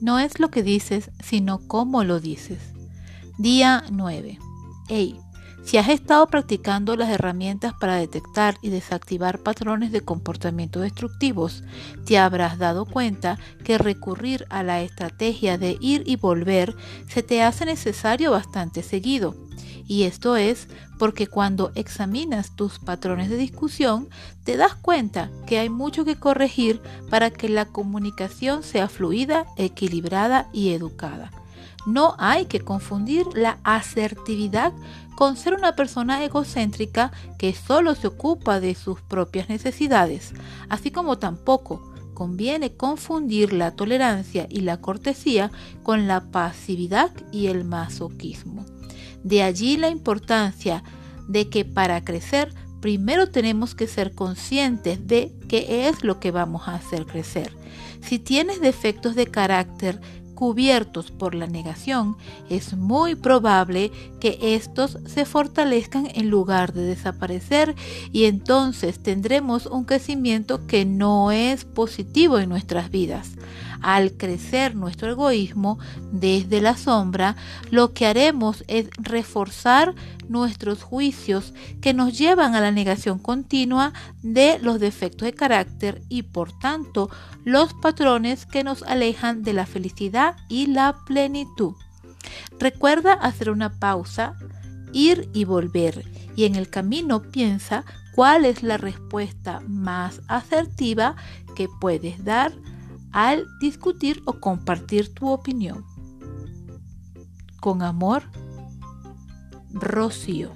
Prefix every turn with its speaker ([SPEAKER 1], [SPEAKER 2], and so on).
[SPEAKER 1] No es lo que dices, sino cómo lo dices. Día 9. Hey, si has estado practicando las herramientas para detectar y desactivar patrones de comportamiento destructivos, te habrás dado cuenta que recurrir a la estrategia de ir y volver se te hace necesario bastante seguido. Y esto es porque cuando examinas tus patrones de discusión, te das cuenta que hay mucho que corregir para que la comunicación sea fluida, equilibrada y educada. No hay que confundir la asertividad con ser una persona egocéntrica que solo se ocupa de sus propias necesidades, así como tampoco conviene confundir la tolerancia y la cortesía con la pasividad y el masoquismo. De allí la importancia de que para crecer primero tenemos que ser conscientes de qué es lo que vamos a hacer crecer. Si tienes defectos de carácter cubiertos por la negación, es muy probable que estos se fortalezcan en lugar de desaparecer y entonces tendremos un crecimiento que no es positivo en nuestras vidas. Al crecer nuestro egoísmo desde la sombra, lo que haremos es reforzar nuestros juicios que nos llevan a la negación continua de los defectos de carácter y por tanto los patrones que nos alejan de la felicidad y la plenitud. Recuerda hacer una pausa, ir y volver y en el camino piensa cuál es la respuesta más asertiva que puedes dar al discutir o compartir tu opinión. Con amor, Rocío.